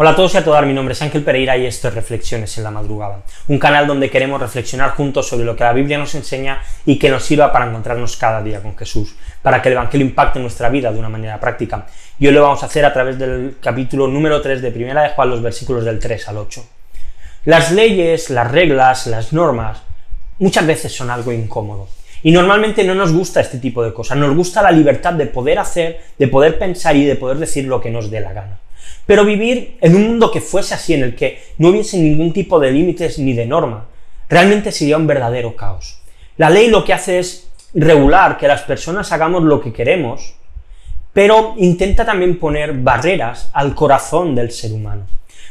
Hola a todos y a todas, mi nombre es Ángel Pereira y esto es Reflexiones en la Madrugada, un canal donde queremos reflexionar juntos sobre lo que la Biblia nos enseña y que nos sirva para encontrarnos cada día con Jesús, para que el Evangelio impacte nuestra vida de una manera práctica. Y hoy lo vamos a hacer a través del capítulo número 3 de Primera de Juan, los versículos del 3 al 8. Las leyes, las reglas, las normas, muchas veces son algo incómodo. Y normalmente no nos gusta este tipo de cosas, nos gusta la libertad de poder hacer, de poder pensar y de poder decir lo que nos dé la gana. Pero vivir en un mundo que fuese así, en el que no hubiese ningún tipo de límites ni de norma, realmente sería un verdadero caos. La ley lo que hace es regular que las personas hagamos lo que queremos, pero intenta también poner barreras al corazón del ser humano.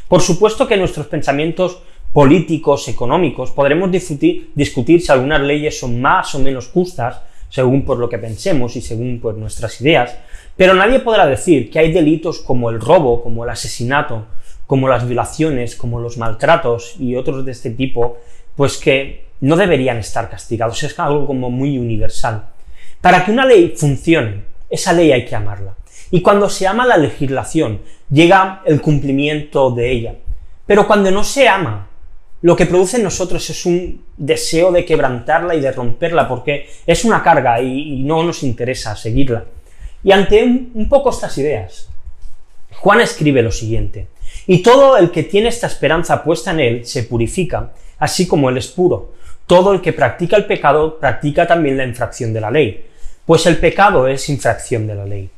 Por supuesto que nuestros pensamientos políticos, económicos, podremos discutir, discutir si algunas leyes son más o menos justas, según por lo que pensemos y según pues, nuestras ideas, pero nadie podrá decir que hay delitos como el robo, como el asesinato, como las violaciones, como los maltratos y otros de este tipo, pues que no deberían estar castigados. Es algo como muy universal. Para que una ley funcione, esa ley hay que amarla. Y cuando se ama la legislación, llega el cumplimiento de ella. Pero cuando no se ama, lo que produce en nosotros es un deseo de quebrantarla y de romperla, porque es una carga y, no nos interesa seguirla. Y ante un, poco estas ideas, Juan escribe lo siguiente, y todo el que tiene esta esperanza puesta en él se purifica, así como él es puro. Todo el que practica el pecado practica también la infracción de la ley, pues el pecado es infracción de la ley.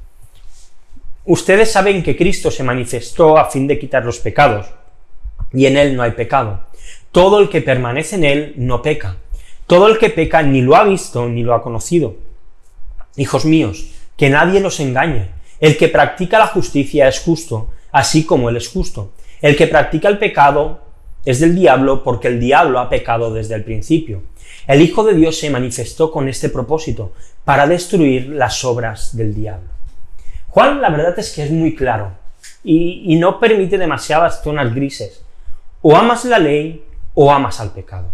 Ustedes saben que Cristo se manifestó a fin de quitar los pecados, y en él no hay pecado. Todo el que permanece en él no peca. Todo el que peca ni lo ha visto ni lo ha conocido. Hijos míos, que nadie los engañe. El que practica la justicia es justo, así como él es justo. El que practica el pecado es del diablo porque el diablo ha pecado desde el principio. El Hijo de Dios se manifestó con este propósito, para destruir las obras del diablo. Juan la verdad es que es muy claro y, y no permite demasiadas zonas grises. O amas la ley o amas al pecado.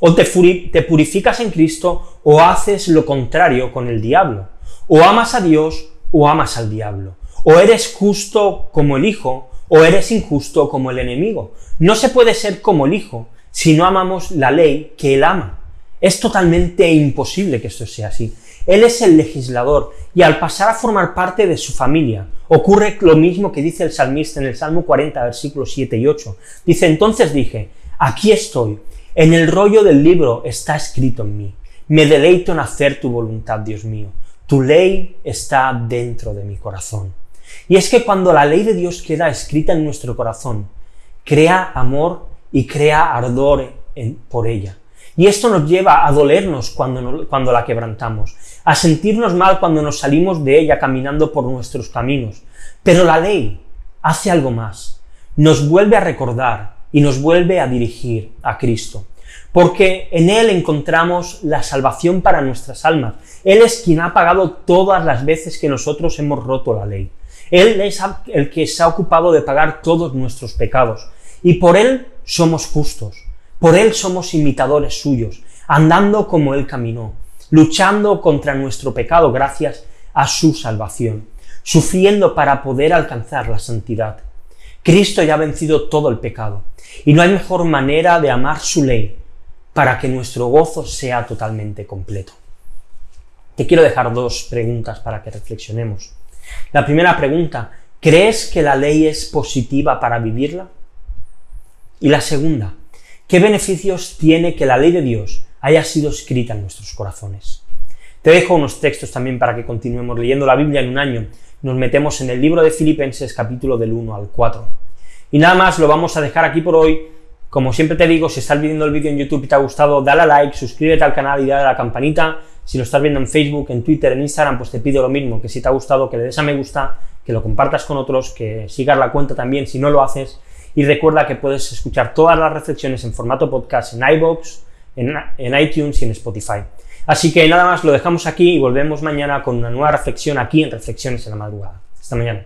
O te, te purificas en Cristo o haces lo contrario con el diablo. O amas a Dios o amas al diablo. O eres justo como el Hijo o eres injusto como el enemigo. No se puede ser como el Hijo si no amamos la ley que Él ama. Es totalmente imposible que esto sea así. Él es el legislador y al pasar a formar parte de su familia, ocurre lo mismo que dice el salmista en el Salmo 40, versículos 7 y 8. Dice, entonces dije, aquí estoy, en el rollo del libro está escrito en mí. Me deleito en hacer tu voluntad, Dios mío. Tu ley está dentro de mi corazón. Y es que cuando la ley de Dios queda escrita en nuestro corazón, crea amor y crea ardor por ella. Y esto nos lleva a dolernos cuando, cuando la quebrantamos, a sentirnos mal cuando nos salimos de ella caminando por nuestros caminos. Pero la ley hace algo más. Nos vuelve a recordar y nos vuelve a dirigir a Cristo porque en Él encontramos la salvación para nuestras almas. Él es quien ha pagado todas las veces que nosotros hemos roto la ley. Él es el que se ha ocupado de pagar todos nuestros pecados. Y por Él somos justos. Por Él somos imitadores suyos, andando como Él caminó, luchando contra nuestro pecado gracias a su salvación, sufriendo para poder alcanzar la santidad. Cristo ya ha vencido todo el pecado. Y no hay mejor manera de amar su ley para que nuestro gozo sea totalmente completo. Te quiero dejar dos preguntas para que reflexionemos. La primera pregunta, ¿crees que la ley es positiva para vivirla? Y la segunda, ¿qué beneficios tiene que la ley de Dios haya sido escrita en nuestros corazones? Te dejo unos textos también para que continuemos leyendo la Biblia en un año. Nos metemos en el libro de Filipenses capítulo del 1 al 4. Y nada más, lo vamos a dejar aquí por hoy. Como siempre te digo, si estás viendo el vídeo en YouTube y te ha gustado, dale a like, suscríbete al canal y dale a la campanita. Si lo estás viendo en Facebook, en Twitter, en Instagram, pues te pido lo mismo, que si te ha gustado, que le des a me gusta, que lo compartas con otros, que sigas la cuenta también si no lo haces. Y recuerda que puedes escuchar todas las reflexiones en formato podcast en iVoox, en, en iTunes y en Spotify. Así que nada más, lo dejamos aquí y volvemos mañana con una nueva reflexión aquí en Reflexiones en la Madrugada. Hasta mañana.